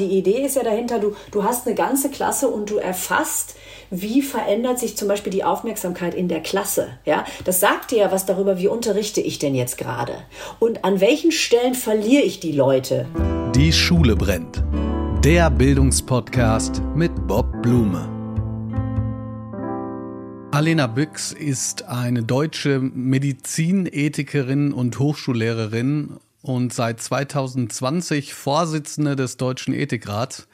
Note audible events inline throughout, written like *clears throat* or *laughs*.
Die Idee ist ja dahinter, du, du hast eine ganze Klasse und du erfasst, wie verändert sich zum Beispiel die Aufmerksamkeit in der Klasse. Ja, das sagt dir ja was darüber, wie unterrichte ich denn jetzt gerade und an welchen Stellen verliere ich die Leute. Die Schule brennt. Der Bildungspodcast mit Bob Blume. Alena Büchs ist eine deutsche Medizinethikerin und Hochschullehrerin und seit 2020 Vorsitzende des Deutschen Ethikrats.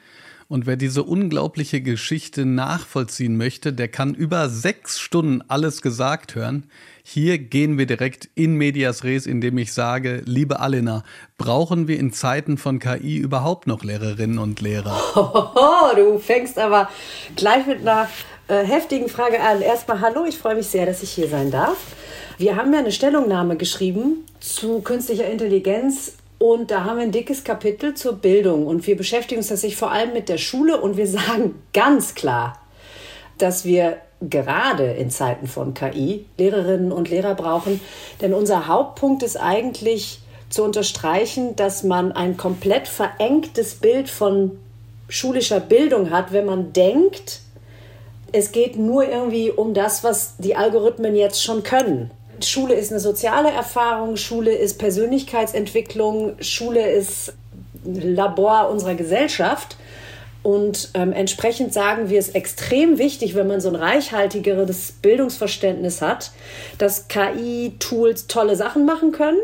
Und wer diese unglaubliche Geschichte nachvollziehen möchte, der kann über sechs Stunden alles gesagt hören. Hier gehen wir direkt in medias res, indem ich sage, liebe Alena, brauchen wir in Zeiten von KI überhaupt noch Lehrerinnen und Lehrer? *laughs* Oh, du fängst aber gleich mit einer äh, heftigen Frage an. Erstmal hallo, ich freue mich sehr, dass ich hier sein darf. Wir haben ja eine Stellungnahme geschrieben zu künstlicher Intelligenz und da haben wir ein dickes Kapitel zur Bildung und wir beschäftigen uns tatsächlich vor allem mit der Schule und wir *laughs* sagen ganz klar, dass wir gerade in Zeiten von KI Lehrerinnen und Lehrer brauchen, denn unser Hauptpunkt ist eigentlich zu unterstreichen, dass man ein komplett verengtes Bild von schulischer Bildung hat, wenn man denkt, es geht nur irgendwie um das, was die Algorithmen jetzt schon können. Schule ist eine soziale Erfahrung, Schule ist Persönlichkeitsentwicklung, Schule ist Labor unserer Gesellschaft. Und ähm, entsprechend sagen wir es extrem wichtig, wenn man so ein reichhaltigeres Bildungsverständnis hat, dass KI-Tools tolle Sachen machen können,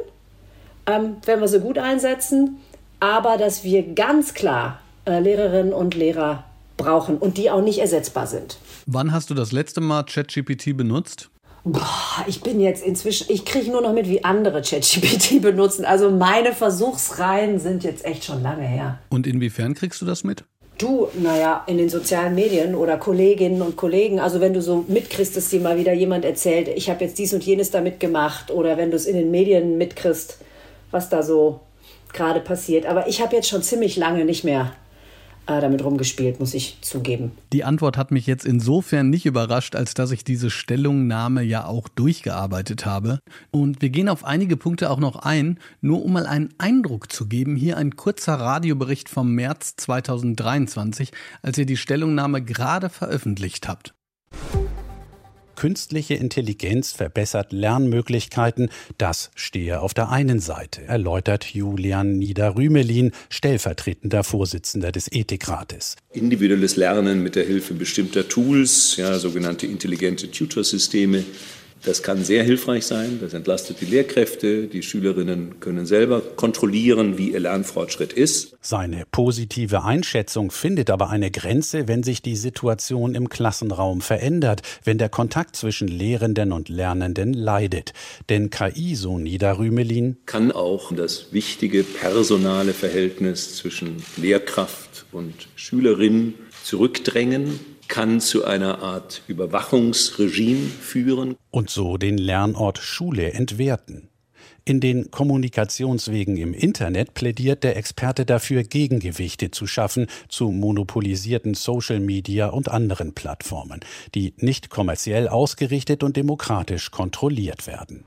ähm, wenn wir sie gut einsetzen, aber dass wir ganz klar äh, Lehrerinnen und Lehrer brauchen und die auch nicht ersetzbar sind. Wann hast du das letzte Mal ChatGPT benutzt? Boah, ich bin jetzt inzwischen, ich kriege nur noch mit, wie andere ChatGPT *laughs* benutzen. Also meine Versuchsreihen sind jetzt echt schon lange her. Und inwiefern kriegst du das mit? Du, naja, in den sozialen Medien oder Kolleginnen und Kollegen, also wenn du so mitkriegst, dass dir mal wieder jemand erzählt, ich habe jetzt dies und jenes damit gemacht oder wenn du es in den Medien mitkriegst, was da so gerade passiert. Aber ich habe jetzt schon ziemlich lange nicht mehr äh, damit rumgespielt, muss ich zugeben. Die Antwort hat mich jetzt insofern nicht überrascht, als dass ich diese Stellungnahme ja auch durchgearbeitet habe. Und wir gehen auf einige Punkte auch noch ein, nur um mal einen Eindruck zu geben. Hier ein kurzer Radiobericht vom März 2023, als ihr die Stellungnahme gerade veröffentlicht habt. Künstliche Intelligenz verbessert Lernmöglichkeiten, das stehe auf der einen Seite, erläutert Julian Niederrümelin, stellvertretender Vorsitzender des Ethikrates. Individuelles Lernen mit der Hilfe bestimmter Tools, ja, sogenannte intelligente Tutorsysteme, das kann sehr hilfreich sein. Das entlastet die Lehrkräfte. Die Schülerinnen können selber kontrollieren, wie ihr Lernfortschritt ist. Seine positive Einschätzung findet aber eine Grenze, wenn sich die Situation im Klassenraum verändert, wenn der Kontakt zwischen Lehrenden und Lernenden leidet. Denn KI, so Niederrümelin, kann auch das wichtige personale Verhältnis zwischen Lehrkraft und Schülerin zurückdrängen kann zu einer Art Überwachungsregime führen. Und so den Lernort Schule entwerten. In den Kommunikationswegen im Internet plädiert der Experte dafür, Gegengewichte zu schaffen zu monopolisierten Social Media und anderen Plattformen, die nicht kommerziell ausgerichtet und demokratisch kontrolliert werden.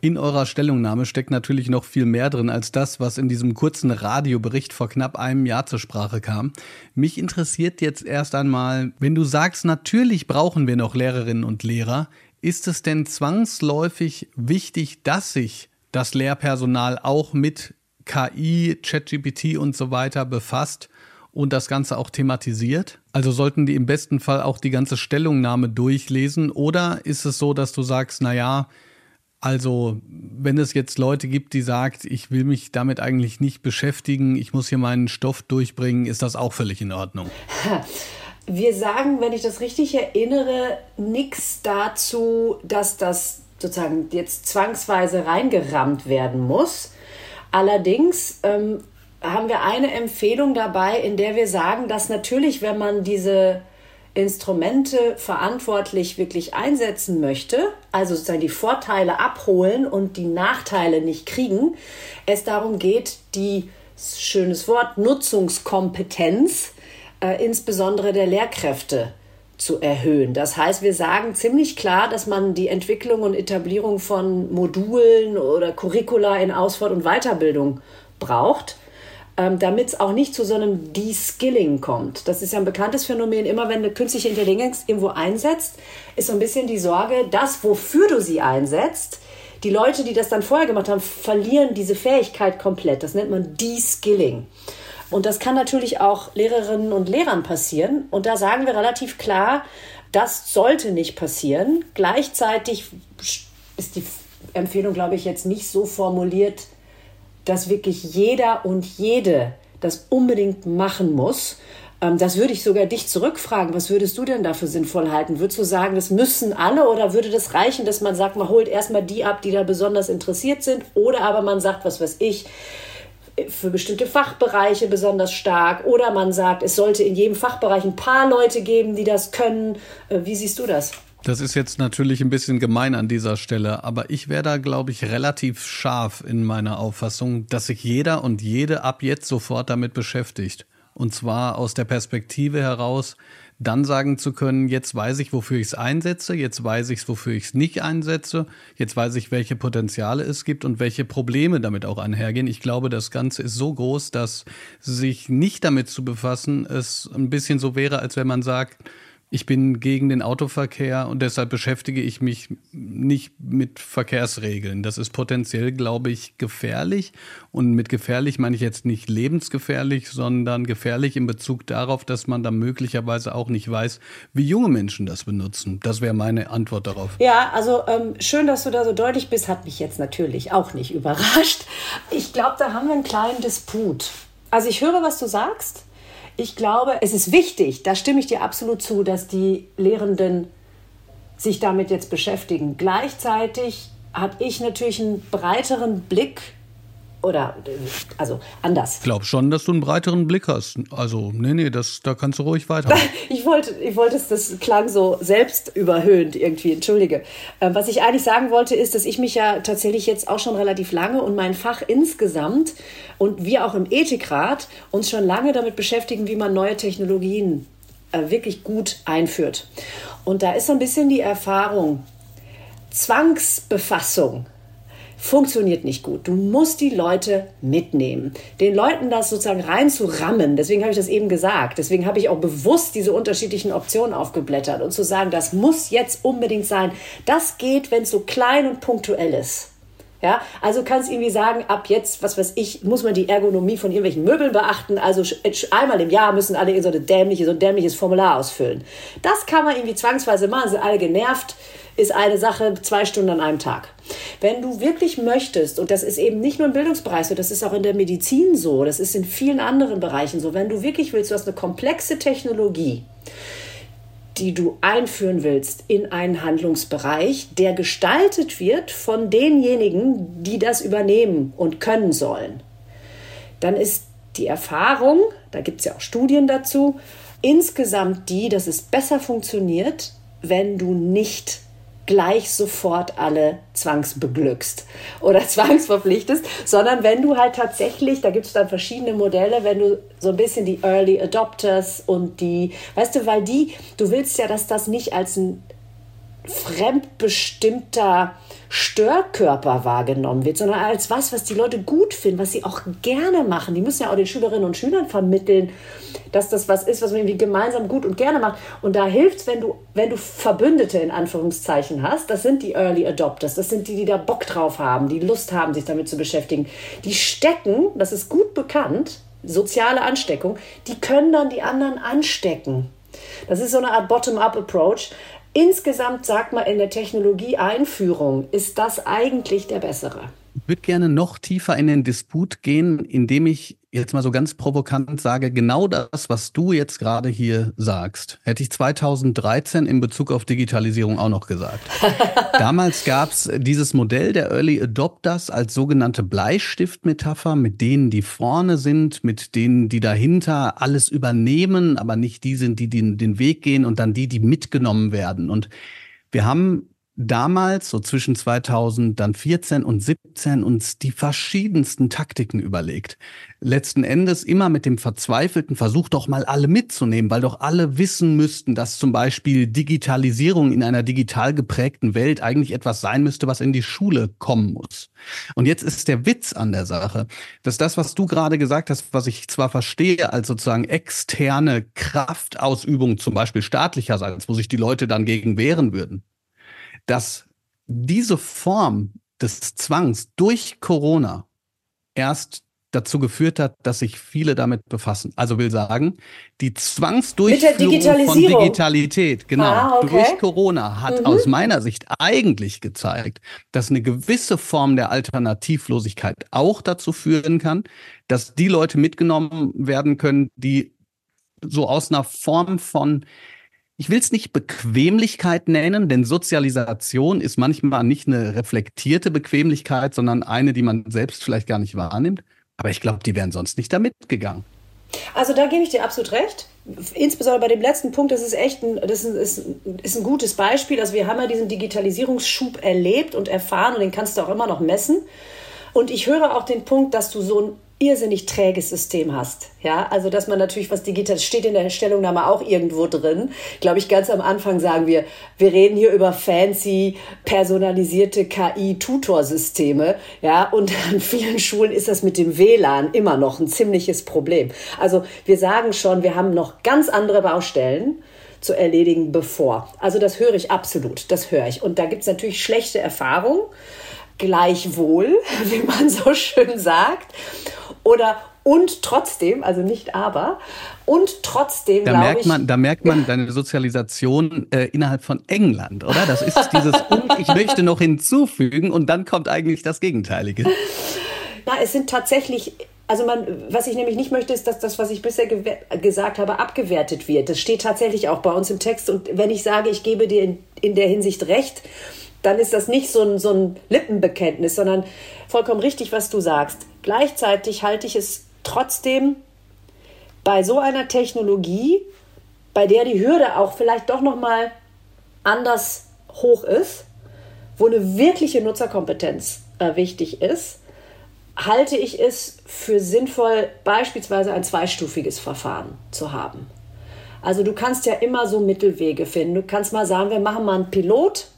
In eurer Stellungnahme steckt natürlich noch viel mehr drin als das, was in diesem kurzen Radiobericht vor knapp einem Jahr zur Sprache kam. Mich interessiert jetzt erst einmal, wenn du sagst, natürlich brauchen wir noch Lehrerinnen und Lehrer, ist es denn zwangsläufig wichtig, dass sich das Lehrpersonal auch mit KI, ChatGPT und so weiter befasst und das Ganze auch thematisiert? Also sollten die im besten Fall auch die ganze Stellungnahme durchlesen oder ist es so, dass du sagst, na ja, also, wenn es jetzt Leute gibt, die sagt, ich will mich damit eigentlich nicht beschäftigen, ich muss hier meinen Stoff durchbringen, ist das auch völlig in Ordnung. *laughs* Wir sagen, wenn ich das richtig erinnere, nichts dazu, dass das sozusagen jetzt zwangsweise reingerammt werden muss. Allerdings ähm, haben wir eine Empfehlung dabei, in der wir sagen, dass natürlich, wenn man diese Instrumente verantwortlich wirklich einsetzen möchte, also sozusagen die Vorteile abholen und die Nachteile nicht kriegen, es darum geht, die, schönes Wort, Nutzungskompetenz, äh, insbesondere der Lehrkräfte, zu erhöhen. Das heißt, wir sagen ziemlich klar, dass man die Entwicklung und Etablierung von Modulen oder Curricula in Ausfahrt- und Weiterbildung braucht ähm, damit es auch nicht zu so einem De-Skilling kommt. Das ist ja ein bekanntes Phänomen. Immer wenn eine künstliche Intelligenz irgendwo einsetzt, ist so ein bisschen die Sorge, das, wofür du sie einsetzt, die Leute, die das dann vorher gemacht haben, verlieren diese Fähigkeit komplett. Das nennt man De-Skilling. Und das kann natürlich auch Lehrerinnen und Lehrern passieren. Und da sagen wir relativ klar, das sollte nicht passieren. Gleichzeitig ist die Empfehlung, glaube ich, jetzt nicht so formuliert, dass wirklich jeder und jede das unbedingt machen muss. Ähm, das würde ich sogar dich zurückfragen. Was würdest du denn dafür sinnvoll halten? Würdest du sagen, das müssen alle oder würde das reichen, dass man sagt, man holt erstmal die ab, die da besonders interessiert sind? Oder aber man sagt, was weiß ich, für bestimmte Fachbereiche besonders stark oder man sagt, es sollte in jedem Fachbereich ein paar Leute geben, die das können. Äh, wie siehst du das? Das ist jetzt natürlich ein bisschen gemein an dieser Stelle, aber ich wäre da, glaube ich, relativ scharf in meiner Auffassung, dass sich jeder und jede ab jetzt sofort damit beschäftigt. Und zwar aus der Perspektive heraus, dann sagen zu können, jetzt weiß ich, wofür ich es einsetze, jetzt weiß ich, wofür ich es nicht einsetze, jetzt weiß ich, welche Potenziale es gibt und welche Probleme damit auch einhergehen. Ich glaube, das Ganze ist so groß, dass sich nicht damit zu befassen, es ein bisschen so wäre, als wenn man sagt, ich bin gegen den Autoverkehr und deshalb beschäftige ich mich nicht mit Verkehrsregeln. Das ist potenziell, glaube ich, gefährlich. Und mit gefährlich meine ich jetzt nicht lebensgefährlich, sondern gefährlich in Bezug darauf, dass man da möglicherweise auch nicht weiß, wie junge Menschen das benutzen. Das wäre meine Antwort darauf. Ja, also ähm, schön, dass du da so deutlich bist, hat mich jetzt natürlich auch nicht *laughs* überrascht. Ich glaube, da haben wir einen kleinen Disput. Also ich höre, was du sagst. Ich glaube, es ist wichtig, da stimme ich dir absolut zu, dass die Lehrenden sich damit jetzt beschäftigen. Gleichzeitig habe ich natürlich einen breiteren Blick oder also anders. Ich glaube schon, dass du einen breiteren Blick hast. Also, nee, nee, das, da kannst du ruhig weiter. *laughs* ich wollte, ich wollte es, das klang so selbstüberhöhend irgendwie, entschuldige. Ähm, was ich eigentlich sagen wollte, ist, dass ich mich ja tatsächlich jetzt auch schon relativ lange und mein Fach insgesamt und wir auch im Ethikrat uns schon lange damit beschäftigen, wie man neue Technologien äh, wirklich gut einführt. Und da ist so ein bisschen die Erfahrung, Zwangsbefassung funktioniert nicht gut. Du musst die Leute mitnehmen. Den Leuten das sozusagen reinzurammen, deswegen habe ich das eben gesagt, deswegen habe ich auch bewusst diese unterschiedlichen Optionen aufgeblättert und zu sagen, das muss jetzt unbedingt sein. Das geht, wenn es so klein und punktuell ist. Ja, also kannst irgendwie sagen, ab jetzt, was weiß ich, muss man die Ergonomie von irgendwelchen Möbeln beachten. Also einmal im Jahr müssen alle so, eine dämliche, so ein dämliches Formular ausfüllen. Das kann man irgendwie zwangsweise machen, sind alle genervt ist eine Sache zwei Stunden an einem Tag. Wenn du wirklich möchtest, und das ist eben nicht nur im Bildungsbereich so, das ist auch in der Medizin so, das ist in vielen anderen Bereichen so, wenn du wirklich willst, du hast eine komplexe Technologie, die du einführen willst in einen Handlungsbereich, der gestaltet wird von denjenigen, die das übernehmen und können sollen, dann ist die Erfahrung, da gibt es ja auch Studien dazu, insgesamt die, dass es besser funktioniert, wenn du nicht gleich sofort alle zwangsbeglückst oder *laughs* zwangsverpflichtest, sondern wenn du halt tatsächlich, da gibt es dann verschiedene Modelle, wenn du so ein bisschen die Early Adopters und die, weißt du, weil die, du willst ja, dass das nicht als ein fremdbestimmter Störkörper wahrgenommen wird, sondern als was, was die Leute gut finden, was sie auch gerne machen. Die müssen ja auch den Schülerinnen und Schülern vermitteln, dass das was ist, was man irgendwie gemeinsam gut und gerne macht. Und da hilft es, wenn du, wenn du Verbündete in Anführungszeichen hast. Das sind die Early Adopters. Das sind die, die da Bock drauf haben, die Lust haben, sich damit zu beschäftigen. Die stecken, das ist gut bekannt, soziale Ansteckung, die können dann die anderen anstecken. Das ist so eine Art Bottom-up-Approach. Insgesamt sagt man in der Technologieeinführung, ist das eigentlich der bessere. Ich würde gerne noch tiefer in den Disput gehen, indem ich jetzt mal so ganz provokant sage, genau das, was du jetzt gerade hier sagst, hätte ich 2013 in Bezug auf Digitalisierung auch noch gesagt. *laughs* Damals gab es dieses Modell der Early Adopters als sogenannte Bleistiftmetapher, mit denen, die vorne sind, mit denen, die dahinter alles übernehmen, aber nicht die sind, die den, den Weg gehen und dann die, die mitgenommen werden. Und wir haben damals, so zwischen 2014 und 17, uns die verschiedensten Taktiken überlegt. Letzten Endes immer mit dem verzweifelten Versuch, doch mal alle mitzunehmen, weil doch alle wissen müssten, dass zum Beispiel Digitalisierung in einer digital geprägten Welt eigentlich etwas sein müsste, was in die Schule kommen muss. Und jetzt ist der Witz an der Sache, dass das, was du gerade gesagt hast, was ich zwar verstehe als sozusagen externe Kraftausübung, zum Beispiel staatlicherseits, wo sich die Leute dann gegen wehren würden, dass diese Form des Zwangs durch Corona erst dazu geführt hat, dass sich viele damit befassen. Also will sagen, die Zwangsdurchführung von Digitalität, genau, ah, okay. durch Corona hat mhm. aus meiner Sicht eigentlich gezeigt, dass eine gewisse Form der Alternativlosigkeit auch dazu führen kann, dass die Leute mitgenommen werden können, die so aus einer Form von ich will es nicht Bequemlichkeit nennen, denn Sozialisation ist manchmal nicht eine reflektierte Bequemlichkeit, sondern eine, die man selbst vielleicht gar nicht wahrnimmt. Aber ich glaube, die wären sonst nicht da mitgegangen. Also da gebe ich dir absolut recht. Insbesondere bei dem letzten Punkt, das ist echt ein, das ist, ist ein gutes Beispiel. Also wir haben ja diesen Digitalisierungsschub erlebt und erfahren und den kannst du auch immer noch messen. Und ich höre auch den Punkt, dass du so ein irrsinnig träges System hast. Ja, also dass man natürlich was digital steht in der Stellungnahme auch irgendwo drin. Glaube ich, ganz am Anfang sagen wir, wir reden hier über fancy personalisierte KI-Tutorsysteme. Ja, und an vielen Schulen ist das mit dem WLAN immer noch ein ziemliches Problem. Also wir sagen schon, wir haben noch ganz andere Baustellen zu erledigen bevor. Also das höre ich absolut, das höre ich. Und da gibt es natürlich schlechte Erfahrungen gleichwohl, *laughs* wie man so schön sagt. Oder und trotzdem, also nicht aber, und trotzdem, da merkt man, ich, Da merkt man *laughs* deine Sozialisation äh, innerhalb von England, oder? Das ist dieses *laughs* und ich möchte noch hinzufügen und dann kommt eigentlich das Gegenteilige. Na, es sind tatsächlich also man, was ich nämlich nicht möchte, ist, dass das, was ich bisher gesagt habe, abgewertet wird. Das steht tatsächlich auch bei uns im Text. Und wenn ich sage, ich gebe dir in, in der Hinsicht recht, dann ist das nicht so ein, so ein Lippenbekenntnis, sondern vollkommen richtig, was du sagst. Gleichzeitig halte ich es trotzdem bei so einer Technologie, bei der die Hürde auch vielleicht doch noch mal anders hoch ist, wo eine wirkliche Nutzerkompetenz äh, wichtig ist, halte ich es für sinnvoll, beispielsweise ein zweistufiges Verfahren zu haben. Also du kannst ja immer so Mittelwege finden. Du kannst mal sagen, wir machen mal einen Pilot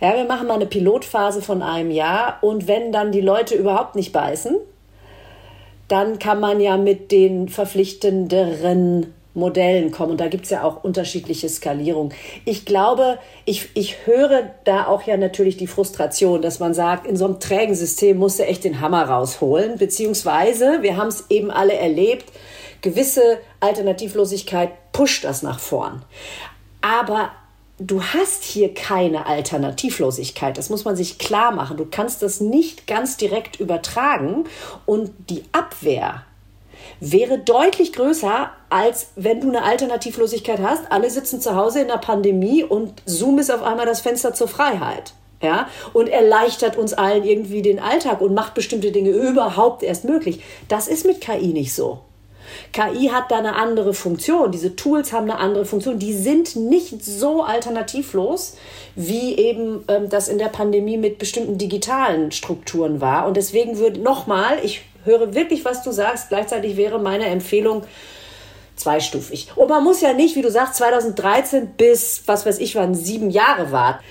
ja, wir machen mal eine Pilotphase von einem Jahr und wenn dann die Leute überhaupt nicht beißen, dann kann man ja mit den verpflichtenderen Modellen kommen. Und da gibt es ja auch unterschiedliche Skalierungen. Ich glaube, ich, ich höre da auch ja natürlich die Frustration, dass man sagt, in so einem trägen System musst du echt den Hammer rausholen. Beziehungsweise, wir haben es eben alle erlebt, gewisse Alternativlosigkeit pusht das nach vorn. Aber du hast hier keine Alternativlosigkeit. Das muss man sich klar machen. Du kannst das nicht ganz direkt übertragen und die Abwehr wäre deutlich größer, als wenn du eine Alternativlosigkeit hast. Alle sitzen zu Hause in der Pandemie und Zoom ist auf einmal das Fenster zur Freiheit. Ja, und erleichtert uns allen irgendwie den Alltag und macht bestimmte Dinge überhaupt erst möglich. Das ist mit KI nicht so. KI hat da eine andere Funktion, diese Tools haben eine andere Funktion, die sind nicht so alternativlos, wie eben ähm, das in der Pandemie mit bestimmten digitalen Strukturen war. Und deswegen würde nochmal, ich höre wirklich, was du sagst, gleichzeitig wäre meine Empfehlung, zweistufig. Und man muss ja nicht, wie du sagst, 2013 bis, was weiß ich, wann sieben Jahre warten.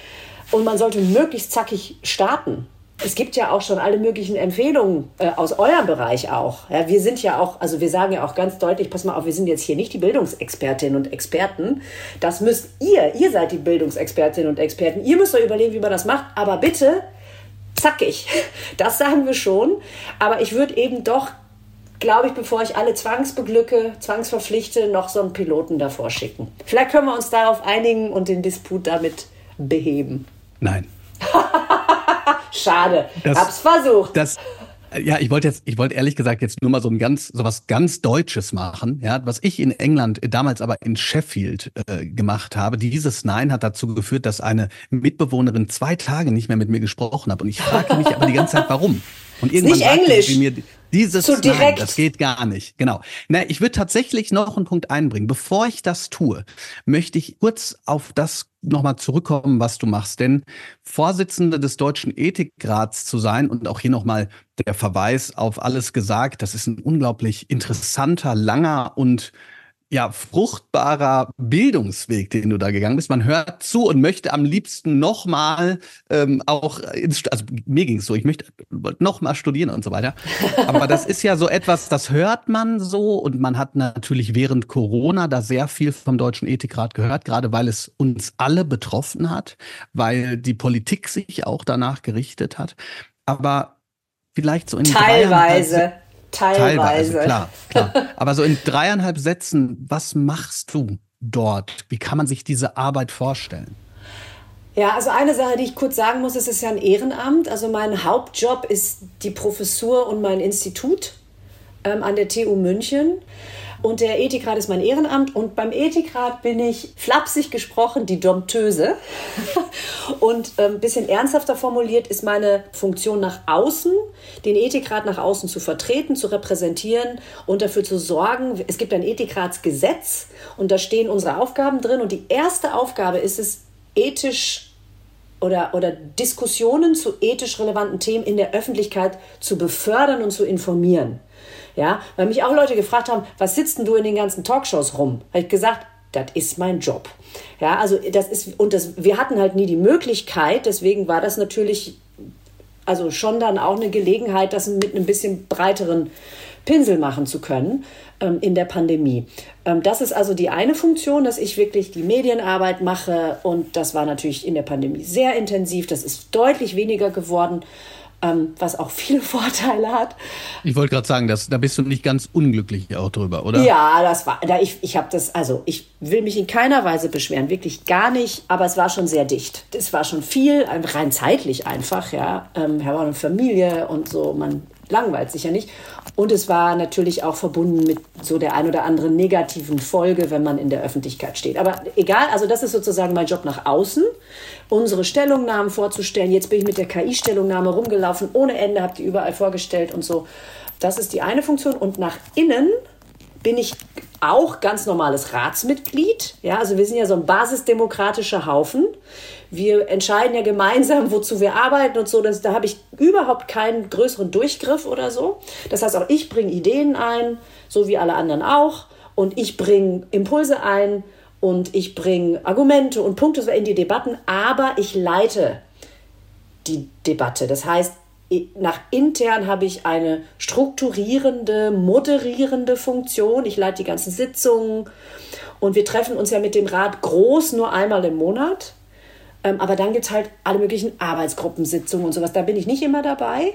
Und man sollte möglichst zackig starten. Es gibt ja auch schon alle möglichen Empfehlungen äh, aus eurem Bereich auch. Ja, wir sind ja auch, also wir sagen ja auch ganz deutlich, pass mal auf, wir sind jetzt hier nicht die Bildungsexpertinnen und Experten. Das müsst ihr, ihr seid die Bildungsexpertinnen und Experten. Ihr müsst euch überlegen, wie man das macht. Aber bitte zackig. *laughs* Das sagen wir schon. Aber ich würde eben doch, glaube ich, bevor ich alle zwangsbeglücke, zwangsverpflichte, noch so einen Piloten davor schicken. Vielleicht können wir uns darauf einigen und den Disput damit beheben. Nein. *laughs* Schade. Das, Hab's versucht. Das, ja, ich wollte jetzt, ich wollte ehrlich gesagt jetzt nur mal so ein ganz, so was ganz Deutsches machen. Ja, was ich in England damals aber in Sheffield äh, gemacht habe. Dieses Nein hat dazu geführt, dass eine Mitbewohnerin zwei Tage nicht mehr mit mir gesprochen hat. Und ich frage mich aber die ganze Zeit, warum. Und irgendwann ist nicht Englisch. Mir, Dieses so direkt. Nein, das geht gar nicht. Genau. Na, ich würde tatsächlich noch einen Punkt einbringen. Bevor ich das tue, möchte ich kurz auf das nochmal zurückkommen, was du machst. Denn Vorsitzende des Deutschen Ethikrats zu sein und auch hier nochmal der Verweis auf alles gesagt, das ist ein unglaublich interessanter, langer und ja, fruchtbarer Bildungsweg, den du da gegangen bist. Man hört zu und möchte am liebsten nochmal ähm, auch ins, also mir ging es so, ich möchte nochmal studieren und so weiter. Aber das ist ja so etwas, das hört man so und man hat natürlich während Corona da sehr viel vom Deutschen Ethikrat gehört, gerade weil es uns alle betroffen hat, weil die Politik sich auch danach gerichtet hat. Aber vielleicht so in Teilweise. Teilweise. Teilweise, klar, *laughs* klar. Aber so in dreieinhalb Sätzen, was machst du dort? Wie kann man sich diese Arbeit vorstellen? Ja, also eine Sache, die ich kurz sagen muss, es ist ja ein Ehrenamt. Also mein Hauptjob ist die Professur und mein Institut ähm, an der TU München. Und der Ethikrat ist mein Ehrenamt. Und beim Ethikrat bin ich, flapsig gesprochen, die Domptöse. *laughs* und ein ähm, bisschen ernsthafter formuliert ist meine Funktion nach außen, den Ethikrat nach außen zu vertreten, zu repräsentieren und dafür zu sorgen. Es gibt ein Ethikratsgesetz und da stehen unsere Aufgaben drin. Und die erste Aufgabe ist es, ethisch oder, oder Diskussionen zu ethisch relevanten Themen in der Öffentlichkeit zu befördern und zu informieren. Ja, weil mich auch Leute gefragt haben, was sitzt denn du in den ganzen Talkshows rum? Habe ich gesagt, das ist mein Job. Ja, also das ist, und das, wir hatten halt nie die Möglichkeit, deswegen war das natürlich, also schon dann auch eine Gelegenheit, das mit einem bisschen breiteren Pinsel machen zu können ähm, in der Pandemie. Ähm, das ist also die eine Funktion, dass ich wirklich die Medienarbeit mache und das war natürlich in der Pandemie sehr intensiv. Das ist deutlich weniger geworden ähm, was auch viele *laughs* Vorteile hat. Ich wollte gerade sagen, dass, da bist du nicht ganz unglücklich auch drüber, oder? Ja, das war, da ich, ich habe das, also ich will mich in keiner Weise beschweren, wirklich gar nicht, aber es war schon sehr dicht. Es war schon viel, rein zeitlich einfach, ja. Ähm, wir haben eine Familie und so, man langweilt sich ja nicht. Und es war natürlich auch verbunden mit so der ein oder anderen negativen Folge, wenn man in der Öffentlichkeit steht. Aber egal, also das ist sozusagen mein Job nach außen, unsere Stellungnahmen vorzustellen. Jetzt bin ich mit der KI-Stellungnahme rumgelaufen, ohne Ende, habe die überall vorgestellt und so. Das ist die eine Funktion. Und nach innen bin ich auch ganz normales Ratsmitglied. Ja, also wir sind ja so ein basisdemokratischer Haufen. Wir entscheiden ja gemeinsam, wozu wir arbeiten und so. Das, da habe ich überhaupt keinen größeren Durchgriff oder so. Das heißt, auch ich bringe Ideen ein, so wie alle anderen auch. Und ich bringe Impulse ein und ich bringe Argumente und Punkte in die Debatten, aber ich leite die Debatte. Das heißt, nach intern habe ich eine strukturierende, moderierende Funktion. Ich leite die ganzen Sitzungen und wir treffen uns ja mit dem Rat groß nur einmal im Monat. Ähm, aber dann gibt es halt alle möglichen Arbeitsgruppensitzungen und sowas. Da bin ich nicht immer dabei,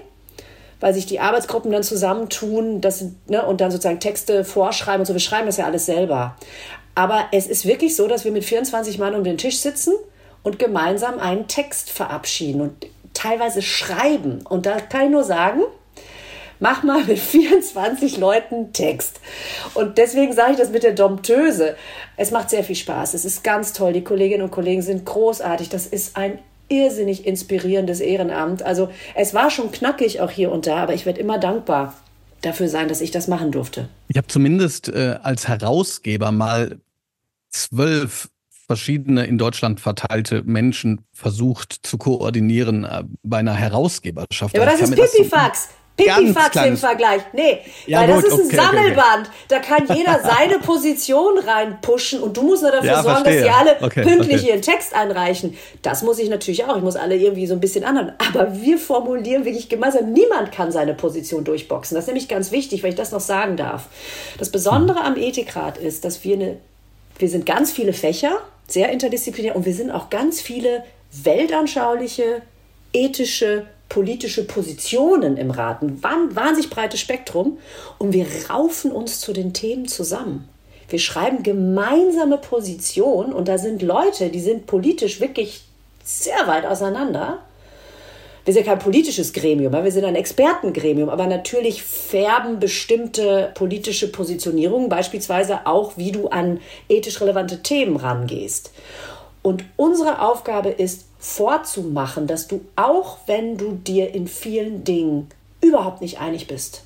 weil sich die Arbeitsgruppen dann zusammentun das, ne, und dann sozusagen Texte vorschreiben und so. Wir schreiben das ja alles selber. Aber es ist wirklich so, dass wir mit 24 Mann um den Tisch sitzen und gemeinsam einen Text verabschieden. Und teilweise schreiben. Und da kann ich nur sagen, mach mal mit *laughs* 24 Leuten Text. Und deswegen sage ich das mit der Domptöse. Es macht sehr viel Spaß. Es ist ganz toll. Die Kolleginnen und Kollegen sind großartig. Das ist ein irrsinnig inspirierendes Ehrenamt. Also es war schon knackig auch hier und da, aber ich werde immer dankbar dafür sein, dass ich das machen durfte. Ich habe zumindest äh, als Herausgeber mal zwölf verschiedene in Deutschland verteilte Menschen versucht zu koordinieren äh, bei einer Herausgeberschaft. Ja, aber das ist Pipifax. Pipifax im Vergleich. Nee, ja, weil gut, das ist ein okay, Sammelband. Okay. Da kann jeder seine Position reinpushen und du musst nur dafür ja, sorgen, verstehe. dass sie alle okay, pünktlich ihren Text einreichen. Das muss ich natürlich auch. Ich muss alle irgendwie so ein bisschen anhören. Aber wir formulieren wirklich gemeinsam. Niemand kann seine Position durchboxen. Das ist nämlich ganz wichtig, weil ich das noch sagen darf. Das Besondere am Ethikrat ist, dass wir eine, wir sind ganz viele Fächer sehr interdisziplinär und wir sind auch ganz viele weltanschauliche, ethische, politische Positionen im Rat. Ein wahnsinnig breites Spektrum und wir raufen uns zu den Themen zusammen. Wir schreiben gemeinsame Positionen und da sind Leute, die sind politisch wirklich sehr weit auseinander wir sind kein politisches Gremium, wir sind ein Expertengremium, aber natürlich färben bestimmte politische Positionierungen, beispielsweise auch, wie du an ethisch relevante Themen rangehst. Und unsere Aufgabe ist vorzumachen, dass du auch, wenn du dir in vielen Dingen überhaupt nicht einig bist,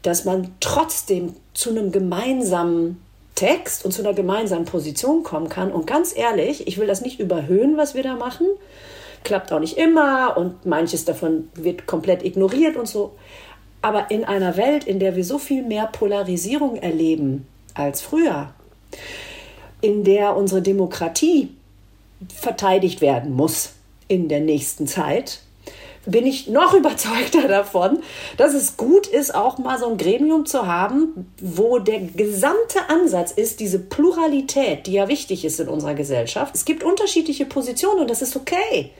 dass man trotzdem zu einem gemeinsamen Text und zu einer gemeinsamen Position kommen kann. Und ganz ehrlich, ich will das nicht überhöhen, was wir da machen. Klappt auch nicht immer und manches davon wird komplett ignoriert und so. Aber in einer Welt, in der wir so viel mehr Polarisierung erleben als früher, in der unsere Demokratie verteidigt werden muss in der nächsten Zeit, bin ich noch *laughs* überzeugter davon, dass es gut ist, auch mal so ein Gremium zu haben, wo der gesamte Ansatz ist, diese Pluralität, die ja wichtig ist in unserer Gesellschaft. Es gibt unterschiedliche Positionen und das ist okay.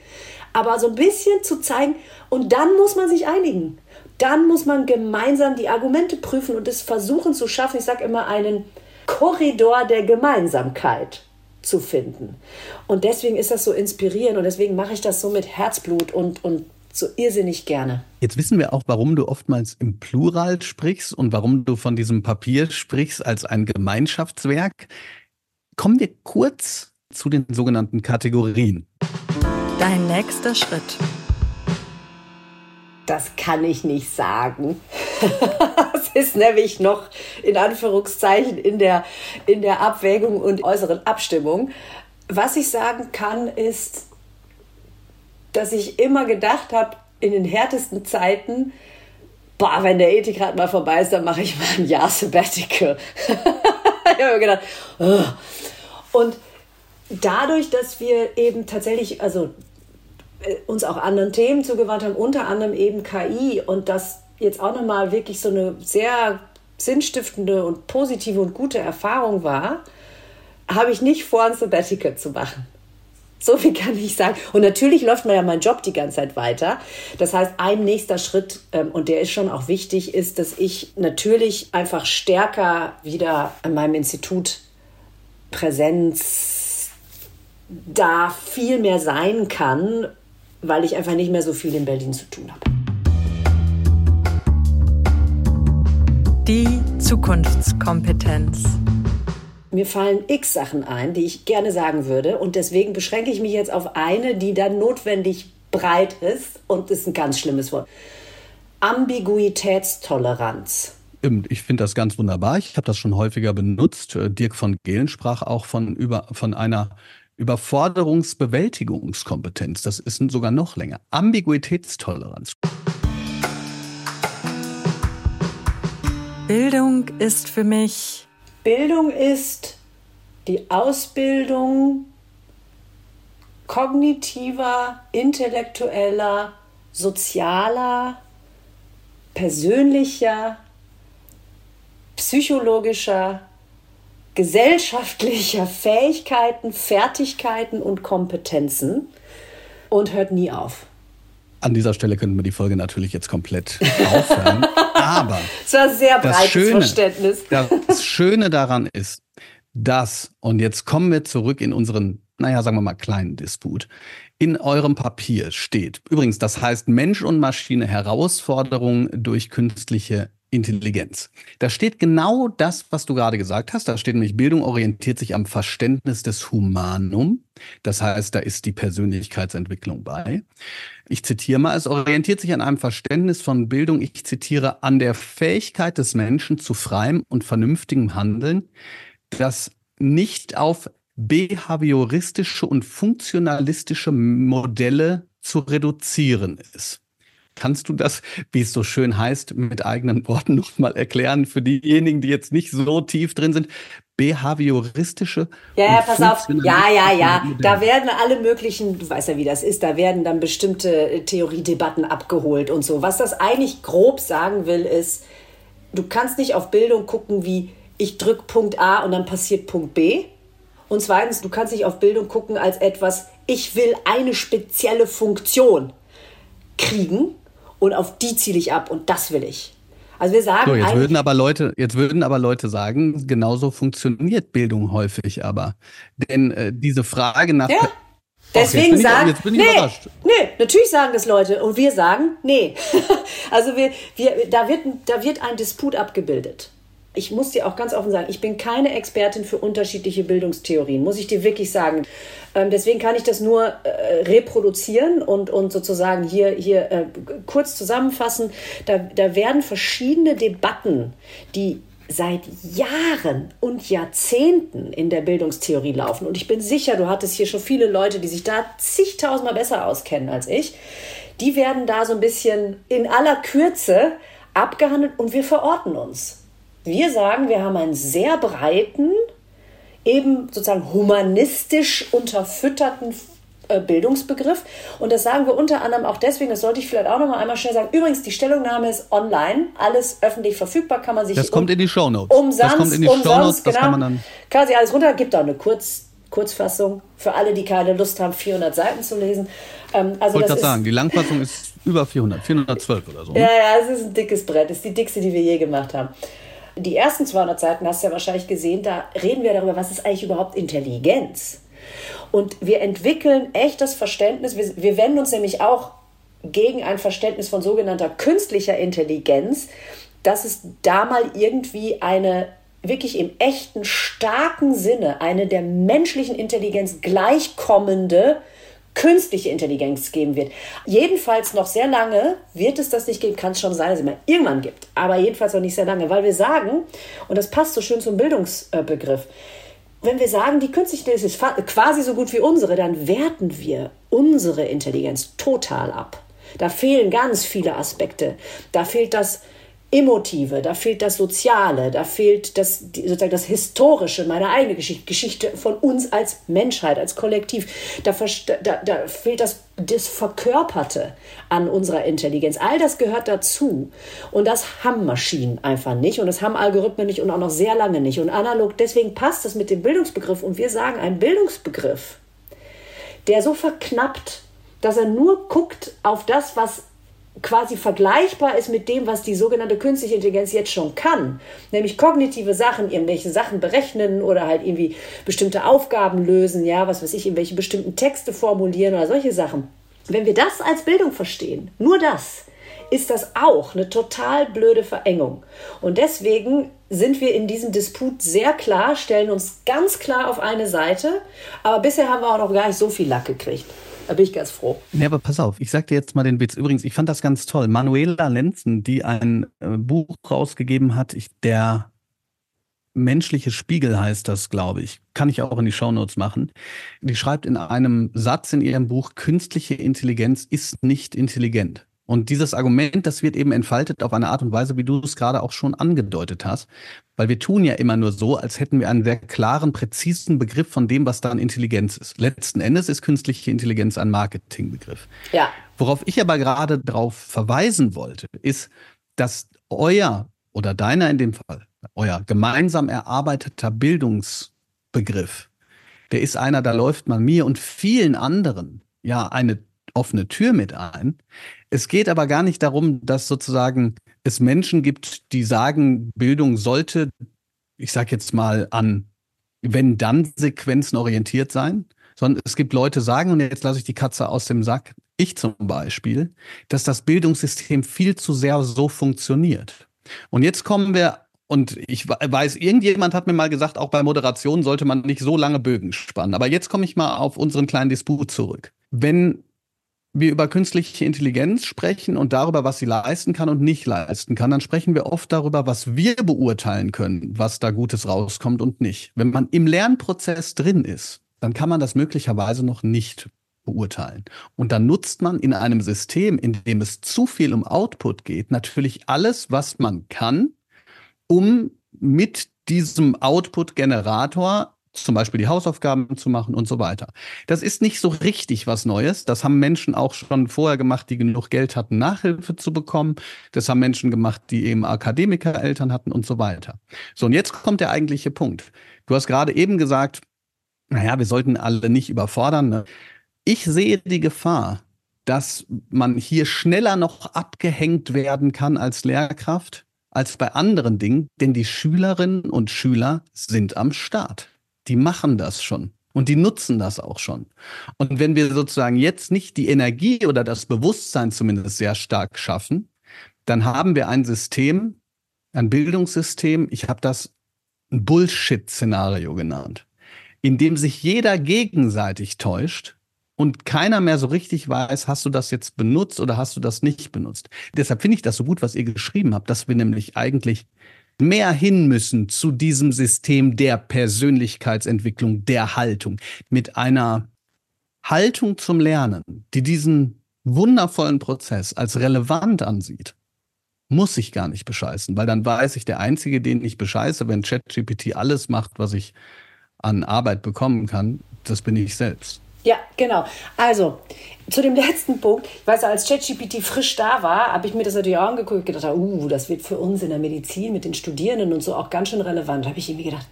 Aber so ein bisschen zu zeigen, und dann muss man sich einigen. Dann muss man gemeinsam die Argumente prüfen und es versuchen zu schaffen. Ich sage immer einen Korridor der Gemeinsamkeit zu finden. Und deswegen ist das so inspirierend und deswegen mache ich das so mit Herzblut und, und so irrsinnig gerne. Jetzt wissen wir auch, warum du oftmals im Plural sprichst und warum du von diesem Papier sprichst als ein Gemeinschaftswerk. Kommen wir kurz zu den sogenannten Kategorien. Dein nächster Schritt. Das kann ich nicht sagen. *laughs* Es ist nämlich noch in Anführungszeichen in der, in der Abwägung und äußeren Abstimmung. Was ich sagen kann, ist, dass ich immer gedacht habe, in den härtesten Zeiten, boah, wenn der Ethikrat mal vorbei ist, dann mache ich mal ein Jahr Sabbatical. *laughs* ich habe gedacht, oh. und dadurch, dass wir eben tatsächlich, also uns auch anderen Themen zugewandt haben, unter anderem eben KI und das jetzt auch nochmal wirklich so eine sehr sinnstiftende und positive und gute Erfahrung war, habe ich nicht vor, ein Sabbatical zu machen. So viel kann ich sagen. Und natürlich läuft mir ja mein Job die ganze Zeit weiter. Das heißt, ein nächster Schritt, ähm, und der ist schon auch wichtig, ist, dass ich natürlich einfach stärker wieder an meinem Institut Präsenz da viel mehr sein kann, weil ich einfach nicht mehr so viel in Berlin zu tun habe. Die Zukunftskompetenz. Mir fallen x Sachen ein, die ich gerne sagen würde. Und deswegen beschränke ich mich jetzt auf eine, die dann notwendig breit ist. Und das ist ein ganz schlimmes Wort. Ambiguitätstoleranz. Ich finde das ganz wunderbar. Ich habe das schon häufiger benutzt. Äh, Dirk von Gehlen sprach auch von, über, von einer Überforderungsbewältigungskompetenz. Das ist sogar noch länger. Ambiguitätstoleranz. Bildung ist für mich Bildung ist die Ausbildung kognitiver, intellektueller, sozialer, persönlicher, psychologischer, gesellschaftlicher Fähigkeiten, Fertigkeiten und Kompetenzen und hört nie auf. An dieser Stelle könnten wir die Folge natürlich jetzt komplett *laughs* aufhören. Aber das war sehr breites Schöne, Verständnis. Das Schöne daran ist, dass, und jetzt kommen wir zurück in unseren, naja, sagen wir mal, kleinen Disput. In eurem Papier steht, übrigens, das heißt Mensch und Maschine Herausforderungen durch künstliche Intelligenz. Da steht genau das, was du gerade gesagt hast. Da steht nämlich, Bildung orientiert sich am Verständnis des Humanum. Das heißt, da ist die Persönlichkeitsentwicklung bei. Ich zitiere mal, es orientiert sich an einem Verständnis von Bildung, ich zitiere, an der Fähigkeit des Menschen zu freiem und vernünftigem Handeln, das nicht auf behavioristische und funktionalistische Modelle zu reduzieren ist. Kannst du das, wie es so schön heißt, mit eigenen Worten nochmal erklären für diejenigen, die jetzt nicht so tief drin sind? Behavioristische. Ja, ja, pass auf. Ja, ja, ja. Da werden alle möglichen, du weißt ja, wie das ist, da werden dann bestimmte äh, Theoriedebatten abgeholt und so. Was das eigentlich grob sagen will, ist, du kannst nicht auf Bildung gucken, wie ich drück Punkt A und dann passiert Punkt B. Und zweitens, du kannst nicht auf Bildung gucken als etwas, ich will eine spezielle Funktion kriegen und auf die ziele ich ab und das will ich. Also wir sagen. So, jetzt würden aber Leute, jetzt würden aber Leute sagen, genauso funktioniert Bildung häufig aber. Denn äh, diese Frage nach. Ja. Deswegen Och, sagen, ich, nee, nee, natürlich sagen das Leute und wir sagen, nee. *laughs* also wir, wir, da, wird, da wird ein Disput abgebildet. Ich muss dir auch ganz offen sagen, ich bin keine Expertin für unterschiedliche Bildungstheorien, muss ich dir wirklich sagen. Ähm, deswegen kann ich das nur äh, reproduzieren und, und sozusagen hier, hier äh, kurz zusammenfassen. Da, da werden verschiedene Debatten, die seit Jahren und Jahrzehnten in der Bildungstheorie laufen. Und ich bin sicher, du hattest hier schon viele Leute, die sich da zigtausendmal besser auskennen als ich. Die werden da so ein bisschen in aller Kürze abgehandelt und wir verorten uns. Wir sagen, wir haben einen sehr breiten, eben sozusagen humanistisch unterfütterten äh, Bildungsbegriff. Und das sagen wir unter anderem auch deswegen, das sollte ich vielleicht auch noch mal einmal schnell sagen. Übrigens, die Stellungnahme ist online, alles öffentlich verfügbar, kann man sich Das kommt in die Shownotes. Umsonst, das kommt in die umsonst, Shownotes, genau. das kann man dann. Kann sich alles runter, gibt auch eine Kurz, Kurzfassung für alle, die keine Lust haben, 400 Seiten zu lesen. Ähm, also Ich wollte das gerade sagen, die Langfassung ist über 400, 412 oder so. ne? ja, ja, es ist ein dickes Brett. Es ist die dickste, die wir je gemacht haben. Die ersten 200 Seiten hast du ja wahrscheinlich gesehen, da reden wir darüber, was ist eigentlich überhaupt Intelligenz? Und wir entwickeln echt das Verständnis, wir, wir wenden uns nämlich auch gegen ein Verständnis von sogenannter künstlicher Intelligenz, dass es da mal irgendwie eine wirklich im echten, starken Sinne eine der menschlichen Intelligenz gleichkommende künstliche Intelligenz geben wird. Jedenfalls noch sehr lange wird es das nicht geben. Kann es schon sein, dass es immer irgendwann gibt. Aber jedenfalls noch nicht sehr lange, weil wir sagen, und das passt so schön zum Bildungsbegriff, wenn wir sagen, die künstliche Intelligenz ist quasi so gut wie unsere, dann werten wir unsere Intelligenz total ab. Da fehlen ganz viele Aspekte. Da fehlt das Emotive, da fehlt das Soziale, da fehlt das, sozusagen das Historische, meine eigene Geschichte, Geschichte von uns als Menschheit, als Kollektiv. Da, da, da fehlt das, das Verkörperte an unserer Intelligenz. All das gehört dazu. Und das haben Maschinen einfach nicht und das haben Algorithmen nicht und auch noch sehr lange nicht. Und analog, deswegen passt das mit dem Bildungsbegriff. Und wir sagen, ein Bildungsbegriff, der so verknappt, dass er nur guckt auf das, was quasi vergleichbar ist mit dem, was die sogenannte künstliche Intelligenz jetzt schon kann, nämlich kognitive Sachen, irgendwelche Sachen berechnen oder halt irgendwie bestimmte Aufgaben lösen, ja, was weiß ich, irgendwelche bestimmten Texte formulieren oder solche Sachen. Wenn wir das als Bildung verstehen, nur das, ist das auch eine total blöde Verengung. Und deswegen sind wir in diesem Disput sehr klar, stellen uns ganz klar auf eine Seite, aber bisher haben wir auch noch gar nicht so viel Lack gekriegt. Da bin ich ganz froh. Nee, aber pass auf, ich sag dir jetzt mal den Witz. Übrigens, ich fand das ganz toll. Manuela Lenzen, die ein äh, Buch rausgegeben hat, ich, der menschliche Spiegel heißt das, glaube ich. Kann ich auch in die Shownotes machen. Die schreibt in einem Satz in ihrem Buch, künstliche Intelligenz ist nicht intelligent. Und dieses Argument, das wird eben entfaltet auf eine Art und Weise, wie du es gerade auch schon angedeutet hast. Weil wir tun ja immer nur so, als hätten wir einen sehr klaren, präzisen Begriff von dem, was dann Intelligenz ist. Letzten Endes ist künstliche Intelligenz ein Marketingbegriff. Ja. Worauf ich aber gerade darauf verweisen wollte, ist, dass euer oder deiner in dem Fall, euer gemeinsam erarbeiteter Bildungsbegriff, der ist einer, da läuft man mir und vielen anderen ja eine offene Tür mit ein. Es geht aber gar nicht darum, dass sozusagen es Menschen gibt, die sagen, Bildung sollte, ich sage jetzt mal an wenn dann Sequenzen orientiert sein, sondern es gibt Leute, die sagen, und jetzt lasse ich die Katze aus dem Sack, ich zum Beispiel, dass das Bildungssystem viel zu sehr so funktioniert. Und jetzt kommen wir, und ich weiß, irgendjemand hat mir mal gesagt, auch bei Moderation sollte man nicht so lange Bögen spannen. Aber jetzt komme ich mal auf unseren kleinen Disput zurück. Wenn wir über künstliche Intelligenz sprechen und darüber, was sie leisten kann und nicht leisten kann, dann sprechen wir oft darüber, was wir beurteilen können, was da Gutes rauskommt und nicht. Wenn man im Lernprozess drin ist, dann kann man das möglicherweise noch nicht beurteilen. Und dann nutzt man in einem System, in dem es zu viel um Output geht, natürlich alles, was man kann, um mit diesem Output-Generator zum Beispiel die Hausaufgaben zu machen und so weiter. Das ist nicht so richtig was Neues. Das haben Menschen auch schon vorher gemacht, die genug Geld hatten, Nachhilfe zu bekommen. Das haben Menschen gemacht, die eben Akademikereltern hatten und so weiter. So, und jetzt kommt der eigentliche Punkt. Du hast gerade eben gesagt, naja, wir sollten alle nicht überfordern. Ne? Ich sehe die Gefahr, dass man hier schneller noch abgehängt werden kann als Lehrkraft als bei anderen Dingen, denn die Schülerinnen und Schüler sind am Start. Die machen das schon und die nutzen das auch schon. Und wenn wir sozusagen jetzt nicht die Energie oder das Bewusstsein zumindest sehr stark schaffen, dann haben wir ein System, ein Bildungssystem, ich habe das ein Bullshit-Szenario genannt, in dem sich jeder gegenseitig täuscht und keiner mehr so richtig weiß, hast du das jetzt benutzt oder hast du das nicht benutzt. Deshalb finde ich das so gut, was ihr geschrieben habt, dass wir nämlich eigentlich mehr hin müssen zu diesem System der Persönlichkeitsentwicklung, der Haltung, mit einer Haltung zum Lernen, die diesen wundervollen Prozess als relevant ansieht, muss ich gar nicht bescheißen, weil dann weiß ich, der Einzige, den ich bescheiße, wenn ChatGPT alles macht, was ich an Arbeit bekommen kann, das bin ich selbst. Ja, genau. Also, zu dem letzten Punkt. Ich weiß, als ChatGPT frisch da war, habe ich mir das natürlich auch angeguckt und gedacht, uh, das wird für uns in der Medizin mit den Studierenden und so auch ganz schön relevant. Da habe ich irgendwie gedacht,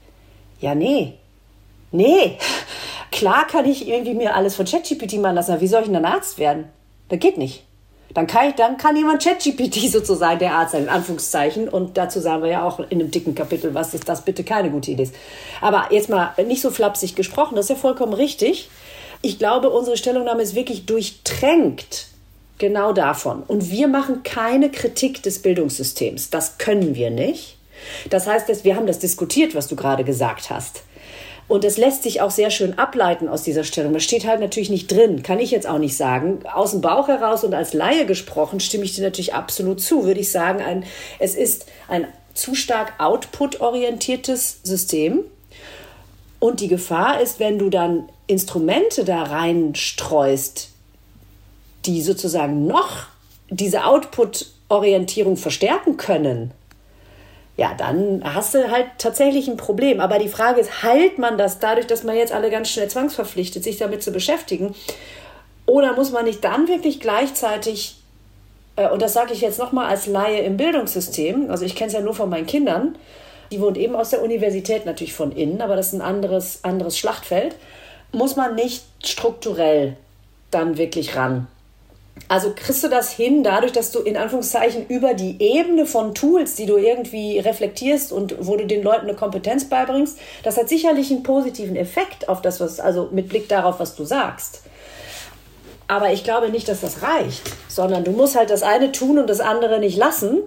ja, nee. Nee. *laughs* Klar kann ich irgendwie mir alles von ChatGPT machen lassen, aber wie soll ich denn dann Arzt werden? Das geht nicht. Dann kann, ich, dann kann jemand ChatGPT *laughs* sozusagen der Arzt sein, in Anführungszeichen. Und dazu sagen wir ja auch in einem dicken Kapitel, was ist das bitte keine gute Idee ist. Aber jetzt mal nicht so flapsig gesprochen, das ist ja vollkommen richtig. Ich glaube, unsere Stellungnahme ist wirklich durchtränkt genau davon. Und wir machen keine Kritik des Bildungssystems. Das können wir nicht. Das heißt, wir haben das diskutiert, was du gerade gesagt hast. Und es lässt sich auch sehr schön ableiten aus dieser Stellung. Das steht halt natürlich nicht drin, kann ich jetzt auch nicht sagen. Aus dem Bauch heraus und als Laie gesprochen stimme ich dir natürlich absolut zu, würde ich sagen. Ein, es ist ein zu stark output-orientiertes System. Und die Gefahr ist, wenn du dann Instrumente da reinstreust, die sozusagen noch diese Output-Orientierung verstärken können, ja, dann hast du halt tatsächlich ein Problem. Aber die Frage ist, heilt man das dadurch, dass man jetzt alle ganz schnell zwangsverpflichtet, sich damit zu beschäftigen? Oder muss man nicht dann wirklich gleichzeitig, äh, und das sage ich jetzt nochmal als Laie im Bildungssystem, also ich kenne es ja nur von meinen Kindern, die wohnt eben aus der Universität natürlich von innen, aber das ist ein anderes, anderes Schlachtfeld, muss man nicht strukturell dann wirklich ran. Also kriegst du das hin, dadurch, dass du in Anführungszeichen über die Ebene von Tools, die du irgendwie reflektierst und wo du den Leuten eine Kompetenz beibringst, das hat sicherlich einen positiven Effekt auf das, was, also mit Blick darauf, was du sagst. Aber ich glaube nicht, dass das reicht, sondern du musst halt das eine tun und das andere nicht lassen.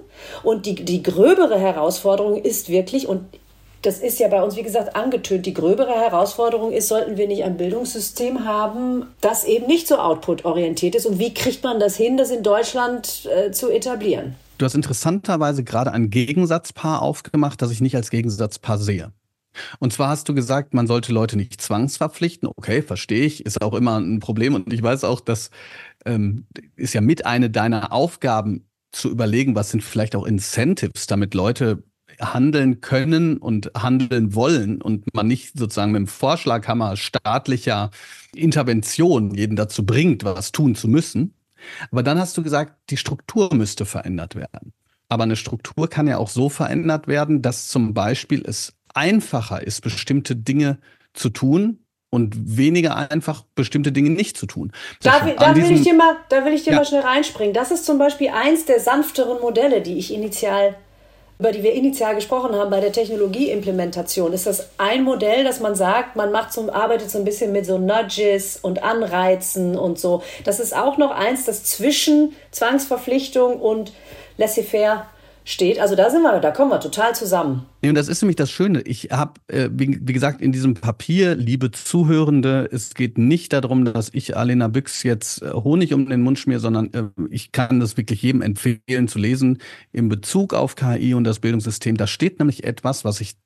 Und die, die gröbere Herausforderung ist wirklich, und das ist ja bei uns, wie gesagt, angetönt. Die gröbere Herausforderung ist, sollten wir nicht ein Bildungssystem haben, das eben nicht so output-orientiert ist. Und wie kriegt man das hin, das in Deutschland äh, zu etablieren? Du hast interessanterweise gerade ein Gegensatzpaar aufgemacht, das ich nicht als Gegensatzpaar sehe. Und zwar hast du gesagt, man sollte Leute nicht zwangsverpflichten. Okay, verstehe ich, ist auch immer ein Problem. Und ich weiß auch, das ähm, ist ja mit eine deiner Aufgaben zu überlegen, was sind vielleicht auch Incentives, damit Leute handeln können und handeln wollen und man nicht sozusagen mit dem Vorschlaghammer staatlicher Intervention jeden dazu bringt, was tun zu müssen. Aber dann hast du gesagt, die Struktur müsste verändert werden. Aber eine Struktur kann ja auch so verändert werden, dass zum Beispiel es einfacher ist, bestimmte Dinge zu tun und weniger einfach bestimmte Dinge nicht zu tun. Da, da will ich dir mal, da will ich dir ja. mal schnell reinspringen. Das ist zum Beispiel eins der sanfteren Modelle, die ich initial über die wir initial gesprochen haben bei der Technologieimplementation, ist das ein Modell, dass man sagt, man macht so, arbeitet so ein bisschen mit so Nudges und Anreizen und so. Das ist auch noch eins, das zwischen Zwangsverpflichtung und laissez-faire steht. Also da sind wir, da kommen wir total zusammen. Nee, und das ist nämlich das Schöne. Ich habe, äh, wie, wie, gesagt, in diesem Papier, liebe Zuhörende, es geht nicht darum, dass ich Alena Büchs jetzt äh, Honig um den Mund schmier, sondern äh, ich kann das wirklich jedem empfehlen zu lesen in Bezug auf KI und das Bildungssystem. Da steht nämlich etwas, was ich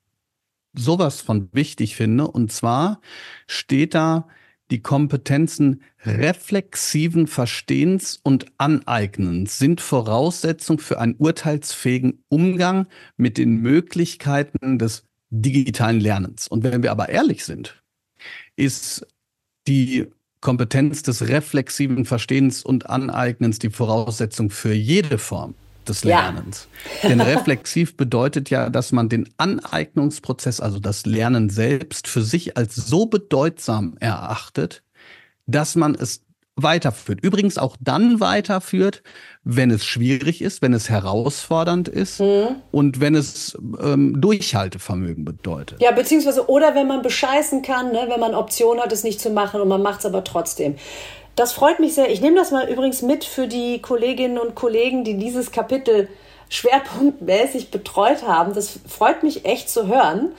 sowas von wichtig finde. Und zwar steht da, die Kompetenzen reflexiven Verstehens und Aneignens sind Voraussetzung für einen urteilsfähigen Umgang mit den Möglichkeiten des digitalen Lernens. Und wenn wir aber ehrlich sind, ist die Kompetenz des reflexiven Verstehens und Aneignens die Voraussetzung für jede Form des Lernens. Ja. Denn *laughs* reflexiv bedeutet ja, dass man den Aneignungsprozess, also das Lernen selbst, für sich als so bedeutsam erachtet, dass man es weiterführt. Übrigens auch dann weiterführt, wenn es schwierig ist, wenn es herausfordernd ist mhm. und wenn es ähm, Durchhaltevermögen bedeutet. Ja, beziehungsweise oder wenn man bescheißen kann, ne, wenn man Option hat, es nicht zu machen und man macht es aber trotzdem. Das freut mich sehr. Ich nehme das mal übrigens mit für die Kolleginnen und Kollegen, die dieses Kapitel schwerpunktmäßig betreut haben. Das freut mich echt zu hören.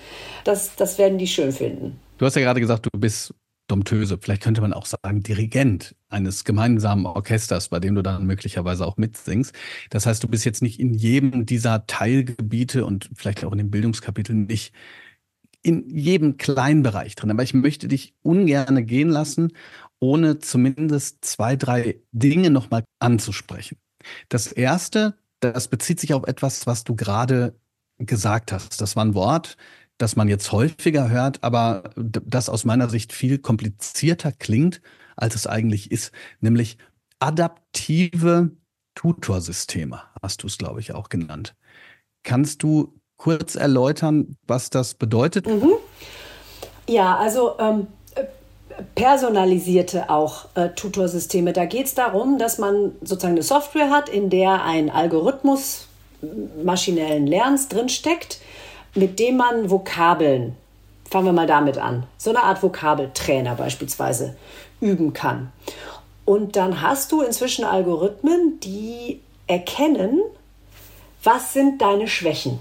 Das, das werden die schön finden. Du hast ja gerade gesagt, du bist Domptöse. Vielleicht könnte man auch sagen Dirigent eines gemeinsamen Orchesters, bei dem du dann möglicherweise auch mitsingst. Das heißt, du bist jetzt nicht in jedem dieser Teilgebiete und vielleicht auch in den Bildungskapiteln nicht in jedem kleinen Bereich drin. Aber ich möchte dich ungern gehen lassen, ohne zumindest zwei, drei Dinge nochmal anzusprechen. Das erste, das bezieht sich auf etwas, was du gerade gesagt hast. Das war ein Wort, das man jetzt häufiger hört, aber das aus meiner Sicht viel komplizierter klingt, als es eigentlich ist, nämlich adaptive Tutorsysteme, hast du es, glaube ich, auch genannt. Kannst du kurz erläutern, was das bedeutet? Mhm. Ja, also ähm, personalisierte auch äh, Tutorsysteme. Da geht es darum, dass man sozusagen eine Software hat, in der ein Algorithmus maschinellen Lernens drinsteckt, mit dem man Vokabeln, fangen wir mal damit an, so eine Art Vokabeltrainer beispielsweise üben kann. Und dann hast du inzwischen Algorithmen, die erkennen, was sind deine Schwächen.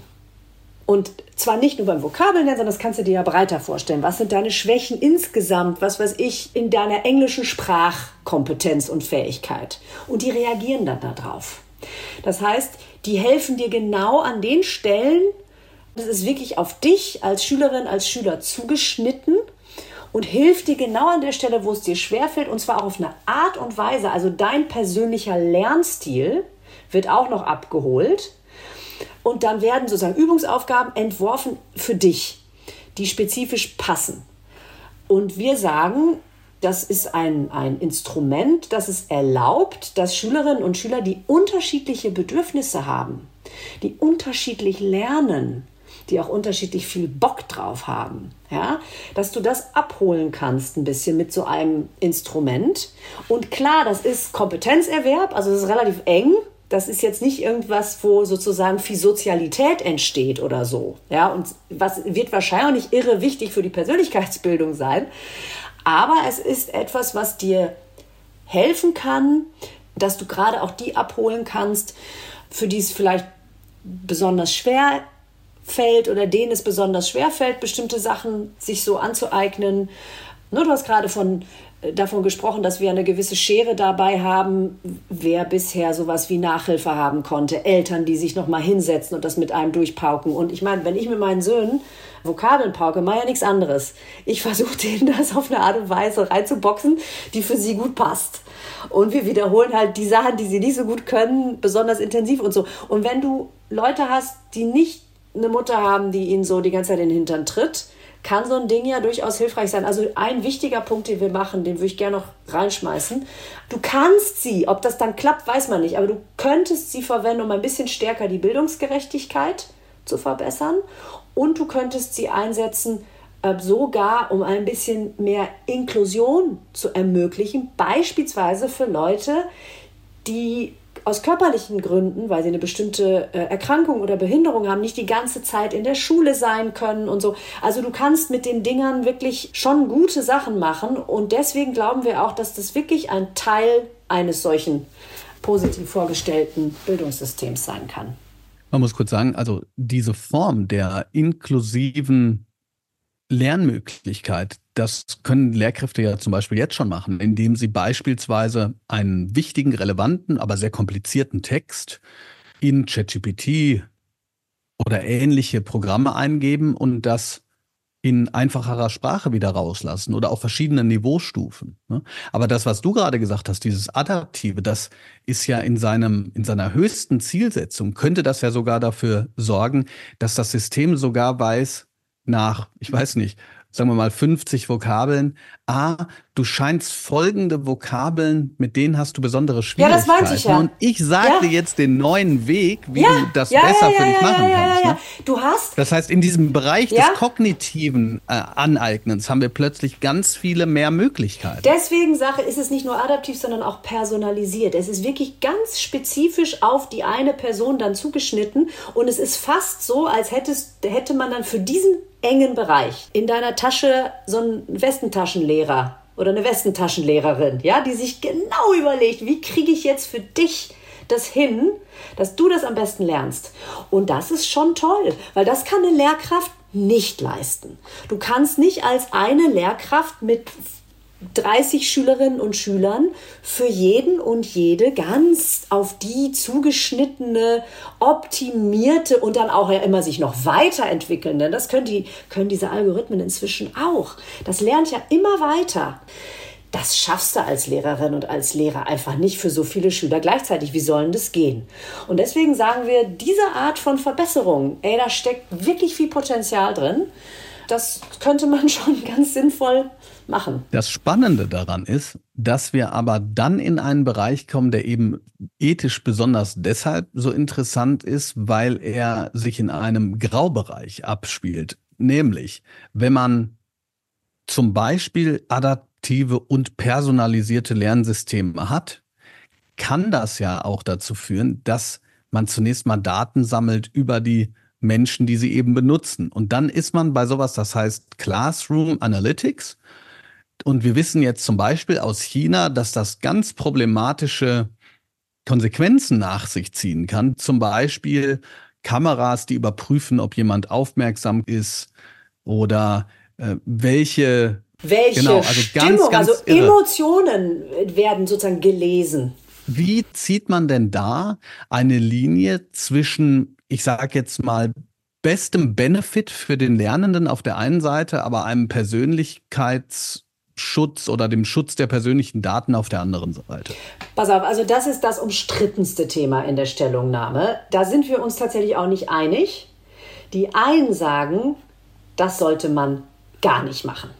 Und zwar nicht nur beim Vokabeln, sondern das kannst du dir ja breiter vorstellen. Was sind deine Schwächen insgesamt, was weiß ich, in deiner englischen Sprachkompetenz und Fähigkeit? Und die reagieren dann darauf. Das heißt, die helfen dir genau an den Stellen, das ist wirklich auf dich als Schülerin, als Schüler zugeschnitten und hilft dir genau an der Stelle, wo es dir schwerfällt, und zwar auch auf eine Art und Weise. Also dein persönlicher Lernstil wird auch noch abgeholt. Und dann werden sozusagen Übungsaufgaben entworfen für dich, die spezifisch passen. Und wir sagen, das ist ein, ein Instrument, das es erlaubt, dass Schülerinnen und Schüler, die unterschiedliche Bedürfnisse haben, die unterschiedlich lernen, die auch unterschiedlich viel Bock drauf haben, ja, dass du das abholen kannst ein bisschen mit so einem Instrument. Und klar, das ist Kompetenzerwerb, also das ist relativ eng. Das ist jetzt nicht irgendwas, wo sozusagen viel Sozialität entsteht oder so. Ja, und was wird wahrscheinlich irre wichtig für die Persönlichkeitsbildung sein. Aber es ist etwas, was dir helfen kann, dass du gerade auch die abholen kannst, für die es vielleicht besonders schwer fällt oder denen es besonders schwer fällt, bestimmte Sachen sich so anzueignen. Ne, du hast gerade von, davon gesprochen, dass wir eine gewisse Schere dabei haben, wer bisher sowas wie Nachhilfe haben konnte. Eltern, die sich nochmal hinsetzen und das mit einem durchpauken. Und ich meine, wenn ich mit meinen Söhnen Vokabeln pauke, mache ja nichts anderes. Ich versuche *laughs* denen das auf eine Art und Weise reinzuboxen, die für sie gut passt. Und wir wiederholen halt die Sachen, die sie nicht so gut können, besonders intensiv und so. Und wenn du Leute hast, die nicht eine Mutter haben, die ihnen so die ganze Zeit in den Hintern tritt, kann so ein Ding ja durchaus hilfreich sein. Also ein wichtiger Punkt, den wir machen, den würde ich gerne noch reinschmeißen. Du kannst sie, ob das dann klappt, weiß man nicht, aber du könntest sie verwenden, um ein bisschen stärker die Bildungsgerechtigkeit zu verbessern und du könntest sie einsetzen, äh, sogar um ein bisschen mehr Inklusion zu ermöglichen, beispielsweise für Leute, die aus körperlichen Gründen, weil sie eine bestimmte äh, Erkrankung oder Behinderung haben, nicht die ganze Zeit in der Schule sein können und so. Also du kannst mit den Dingern wirklich schon gute Sachen machen und deswegen glauben wir auch, dass das wirklich ein Teil eines solchen positiv vorgestellten Bildungssystems sein kann. Man muss kurz sagen, also diese Form der inklusiven Lernmöglichkeit, das können Lehrkräfte ja zum Beispiel jetzt schon machen, indem sie beispielsweise einen wichtigen, relevanten, aber sehr komplizierten Text in ChatGPT oder ähnliche Programme eingeben und das in einfacherer Sprache wieder rauslassen oder auf verschiedenen Niveaustufen. Ne? Aber das, was du gerade gesagt hast, dieses Adaptive, das ist ja in seinem, in seiner höchsten Zielsetzung, könnte das ja sogar dafür sorgen, dass das System sogar weiß, nach, ich weiß nicht, sagen wir mal 50 Vokabeln. A, du scheinst folgende Vokabeln, mit denen hast du besondere Schwierigkeiten. Ja, das meinte ich ja. Und ich sage ja. dir jetzt den neuen Weg, wie ja. du das ja, besser für dich machen kannst. Ne? Du hast. Das heißt, in diesem Bereich des kognitiven äh, Aneignens haben wir plötzlich ganz viele mehr Möglichkeiten. Deswegen Sache ist es nicht nur adaptiv, sondern auch personalisiert. Es ist wirklich ganz spezifisch auf die eine Person dann zugeschnitten und es ist fast so, als hättest, hätte man dann für diesen engen Bereich in deiner Tasche so einen Westentaschenlehrer oder eine Westentaschenlehrerin, ja, die sich genau überlegt, wie kriege ich jetzt für dich das hin, dass du das am besten lernst. Und das ist schon toll, weil das kann eine Lehrkraft nicht leisten. Du kannst nicht als eine Lehrkraft mit 30 Schülerinnen und Schülern für jeden und jede ganz auf die zugeschnittene, optimierte und dann auch ja immer sich noch weiterentwickelnde. Das können, die, können diese Algorithmen inzwischen auch. Das lernt ja immer weiter. Das schaffst du als Lehrerin und als Lehrer einfach nicht für so viele Schüler gleichzeitig. Wie sollen das gehen? Und deswegen sagen wir, diese Art von Verbesserung, ey, da steckt wirklich viel Potenzial drin. Das könnte man *laughs* schon ganz sinnvoll machen. Das Spannende daran ist, dass wir aber dann in einen Bereich kommen, der eben ethisch besonders deshalb so interessant ist, weil er sich in einem Graubereich abspielt. Nämlich, wenn man zum Beispiel interaktive und personalisierte Lernsysteme hat, kann das ja auch dazu führen, dass man zunächst mal Daten sammelt über die Menschen, die sie eben benutzen. Und dann ist man bei sowas, das heißt Classroom Analytics. Und wir wissen jetzt zum Beispiel aus China, dass das ganz problematische Konsequenzen nach sich ziehen kann. Zum Beispiel Kameras, die überprüfen, ob jemand aufmerksam ist oder äh, welche welche genau, also Stimmung, ganz, ganz also irre. Emotionen werden sozusagen gelesen. Wie zieht man denn da eine Linie zwischen, ich sage jetzt mal, bestem Benefit für den Lernenden auf der einen Seite, aber einem Persönlichkeitsschutz oder dem Schutz der persönlichen Daten auf der anderen Seite? Pass auf, also das ist das umstrittenste Thema in der Stellungnahme. Da sind wir uns tatsächlich auch nicht einig. Die einen sagen, das sollte man gar nicht machen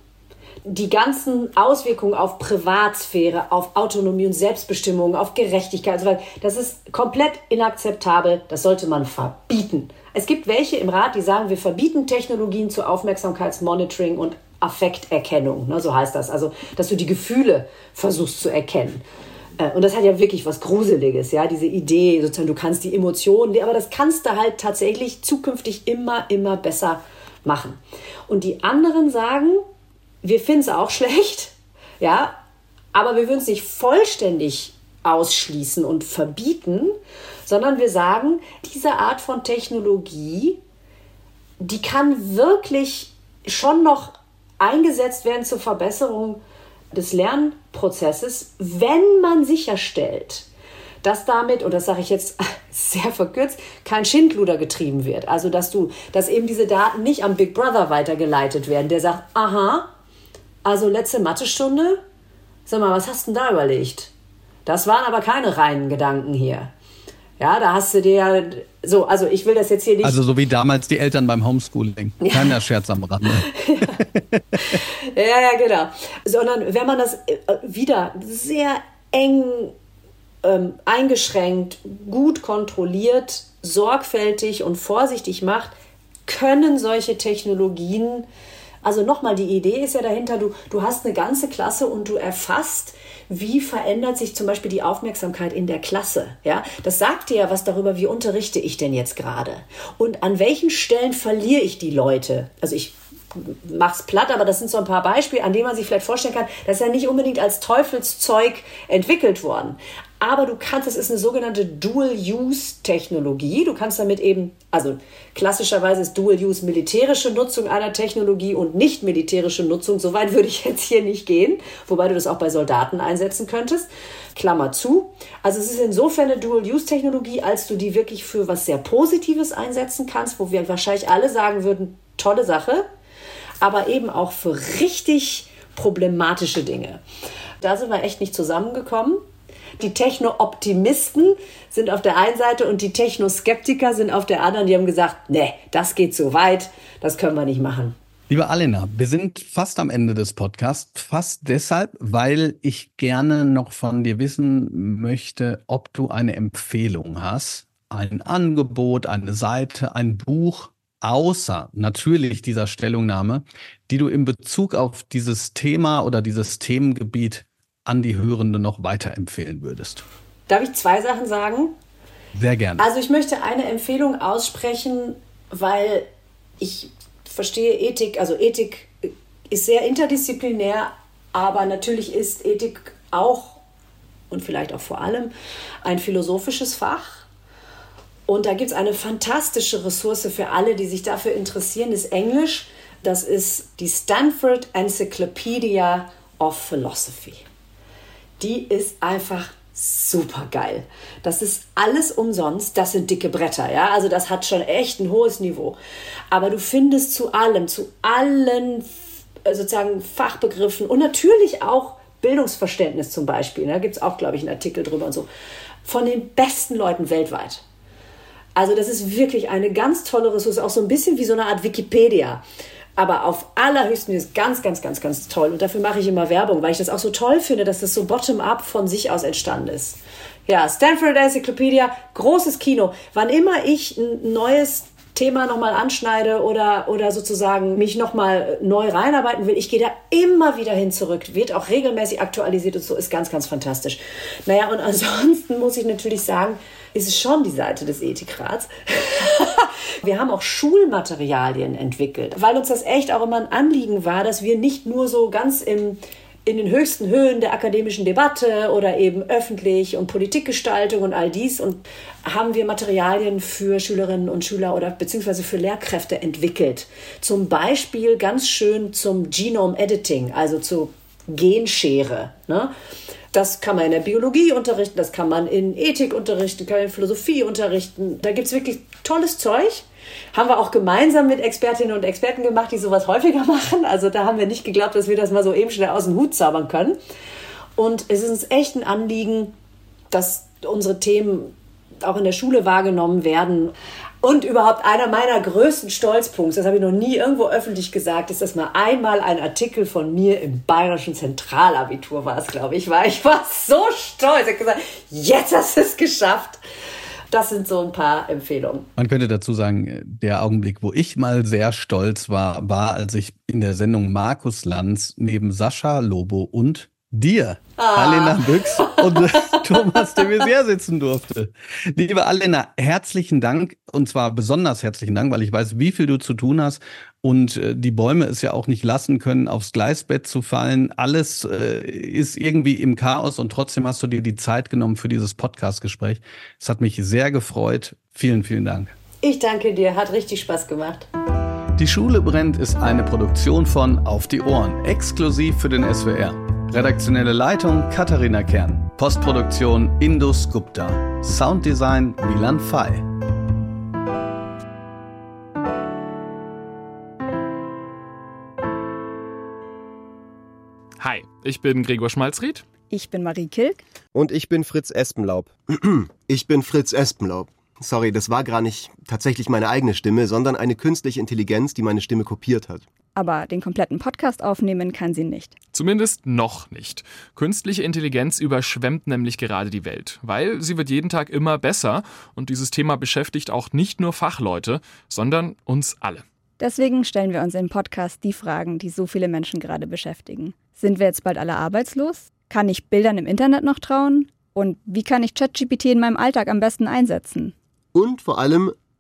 die ganzen Auswirkungen auf Privatsphäre, auf Autonomie und Selbstbestimmung, auf Gerechtigkeit und das ist komplett inakzeptabel. Das sollte man verbieten. Es gibt welche im Rat, die sagen, wir verbieten Technologien zur Aufmerksamkeitsmonitoring und Affekterkennung. Ne, so heißt das. Also, dass du die Gefühle versuchst zu erkennen. Äh, und das hat ja wirklich was Gruseliges, ja, diese Idee, sozusagen, du kannst die Emotionen, aber das kannst du halt tatsächlich zukünftig immer, immer besser machen. Und die anderen sagen, wir finden es auch schlecht, ja, aber wir würden es nicht vollständig ausschließen und verbieten, sondern wir sagen, diese Art von Technologie, die kann wirklich schon noch eingesetzt werden zur Verbesserung des Lernprozesses, wenn man sicherstellt, dass damit, und das sage ich jetzt *laughs* sehr verkürzt, kein Schindluder getrieben wird. Also dass du, dass eben diese Daten nicht am Big Brother weitergeleitet werden, der sagt, aha, also letzte Mathestunde, sag mal, was hast du denn da überlegt? Das waren aber keine reinen Gedanken hier. Ja, da hast du dir so, also ich will das jetzt hier nicht. Also so wie damals die Eltern beim Homeschooling. Keiner Scherz am Rande. *laughs* ja, ja, genau. Sondern wenn man das äh, wieder sehr eng ähm, eingeschränkt, gut kontrolliert, sorgfältig und vorsichtig macht, können solche Technologien also nochmal, die Idee ist ja dahinter, du, du hast eine ganze Klasse und du erfasst, wie verändert sich zum Beispiel die Aufmerksamkeit in der Klasse. Ja, das sagt dir ja was darüber, wie unterrichte ich denn jetzt gerade und an welchen Stellen verliere ich die Leute. Also ich mach's platt, aber das sind so ein paar Beispiele, an denen man sich vielleicht vorstellen kann, das ist ja nicht unbedingt als Teufelszeug entwickelt worden aber du kannst, es ist eine sogenannte Dual-Use-Technologie. Du kannst damit eben, also klassischerweise ist Dual-Use militärische Nutzung einer Technologie und nicht militärische Nutzung. Soweit würde ich jetzt hier nicht gehen, wobei du das auch bei Soldaten einsetzen könntest. Klammer zu. Also es ist insofern eine Dual-Use-Technologie, als du die wirklich für was sehr Positives einsetzen kannst, wo wir wahrscheinlich alle sagen würden, tolle Sache, aber eben auch für richtig problematische Dinge. Da sind wir echt nicht zusammengekommen. Die Techno-Optimisten sind auf der einen Seite und die Techno-Skeptiker sind auf der anderen. Die haben gesagt, nee, das geht zu weit, das können wir nicht machen. Liebe Alena, wir sind fast am Ende des Podcasts. Fast deshalb, weil ich gerne noch von dir wissen möchte, ob du eine Empfehlung hast, ein Angebot, eine Seite, ein Buch, außer natürlich dieser Stellungnahme, die du in Bezug auf dieses Thema oder dieses Themengebiet an die Hörende noch weiterempfehlen würdest? Darf ich zwei Sachen sagen? Sehr gerne. Also ich möchte eine Empfehlung aussprechen, weil ich verstehe Ethik, also Ethik ist sehr interdisziplinär, aber natürlich ist Ethik auch und vielleicht auch vor allem ein philosophisches Fach. Und da gibt es eine fantastische Ressource für alle, die sich dafür interessieren, ist Englisch. Das ist die Stanford Encyclopedia of Philosophy. Die ist einfach super geil. Das ist alles umsonst. Das sind dicke Bretter, ja. Also das hat schon echt ein hohes Niveau. Aber du findest zu allem, zu allen sozusagen Fachbegriffen und natürlich auch Bildungsverständnis zum Beispiel. Da gibt es auch, glaube ich, einen Artikel drüber und so. Von den besten Leuten weltweit. Also das ist wirklich eine ganz tolle Ressource, auch so ein bisschen wie so eine Art Wikipedia. Aber auf allerhöchsten ist ganz, ganz, ganz, ganz toll. Und dafür mache ich immer Werbung, weil ich das auch so toll finde, dass das so bottom-up von sich aus entstanden ist. Ja, Stanford Encyclopedia, großes Kino. Wann immer ich ein neues Thema nochmal anschneide oder, oder sozusagen mich nochmal neu reinarbeiten will, ich gehe da immer wieder hin zurück. Wird auch regelmäßig aktualisiert und so, ist ganz, ganz fantastisch. Naja, und *laughs* ansonsten muss ich natürlich sagen, ist es schon die Seite des Ethikrats. *laughs* wir haben auch Schulmaterialien entwickelt, weil uns das echt auch immer ein Anliegen war, dass wir nicht nur so ganz im in den höchsten Höhen der akademischen Debatte oder eben öffentlich und Politikgestaltung und all dies und haben wir Materialien für Schülerinnen und Schüler oder beziehungsweise für Lehrkräfte entwickelt. Zum Beispiel ganz schön zum Genome Editing, also zur Genschere. Ne? Das kann man in der Biologie unterrichten, das kann man in Ethik unterrichten, kann man in Philosophie unterrichten. Da gibt es wirklich tolles Zeug. Haben wir auch gemeinsam mit Expertinnen und Experten gemacht, die sowas häufiger *laughs* machen. Also da haben wir nicht geglaubt, dass wir das mal so eben schnell aus dem Hut zaubern können. Und es ist uns echt ein Anliegen, dass unsere Themen auch in der Schule wahrgenommen werden. Und überhaupt einer meiner größten Stolzpunkte, das habe ich noch nie irgendwo öffentlich gesagt, ist, dass mal einmal ein Artikel von mir im bayerischen Zentralabitur war es, glaube ich, war. Ich war so stolz. Ich habe gesagt, jetzt hast du es geschafft. Das sind so ein paar Empfehlungen. Man könnte dazu sagen, der Augenblick, wo ich mal sehr stolz war, war, als ich in der Sendung Markus Lanz neben Sascha Lobo und dir, ah. Alena Büchs und *laughs* Thomas de Maizière sitzen durfte. Liebe Alena, herzlichen Dank und zwar besonders herzlichen Dank, weil ich weiß, wie viel du zu tun hast und äh, die Bäume es ja auch nicht lassen können, aufs Gleisbett zu fallen. Alles äh, ist irgendwie im Chaos und trotzdem hast du dir die Zeit genommen für dieses Podcast-Gespräch. Es hat mich sehr gefreut. Vielen, vielen Dank. Ich danke dir, hat richtig Spaß gemacht. Die Schule brennt ist eine Produktion von Auf die Ohren, exklusiv für den SWR. Redaktionelle Leitung Katharina Kern. Postproduktion Indus Gupta. Sounddesign Milan Fay. Hi, ich bin Gregor Schmalzried. Ich bin Marie Kilk. Und ich bin Fritz Espenlaub. *clears throat* Ich bin Fritz Espenlaub. Sorry, das war gar nicht tatsächlich meine eigene Stimme, sondern eine künstliche Intelligenz, die meine Stimme kopiert hat aber den kompletten Podcast aufnehmen kann sie nicht. Zumindest noch nicht. Künstliche Intelligenz überschwemmt nämlich gerade die Welt, weil sie wird jeden Tag immer besser und dieses Thema beschäftigt auch nicht nur Fachleute, sondern uns alle. Deswegen stellen wir uns im Podcast die Fragen, die so viele Menschen gerade beschäftigen. Sind wir jetzt bald alle arbeitslos? Kann ich Bildern im Internet noch trauen? Und wie kann ich ChatGPT in meinem Alltag am besten einsetzen? Und vor allem,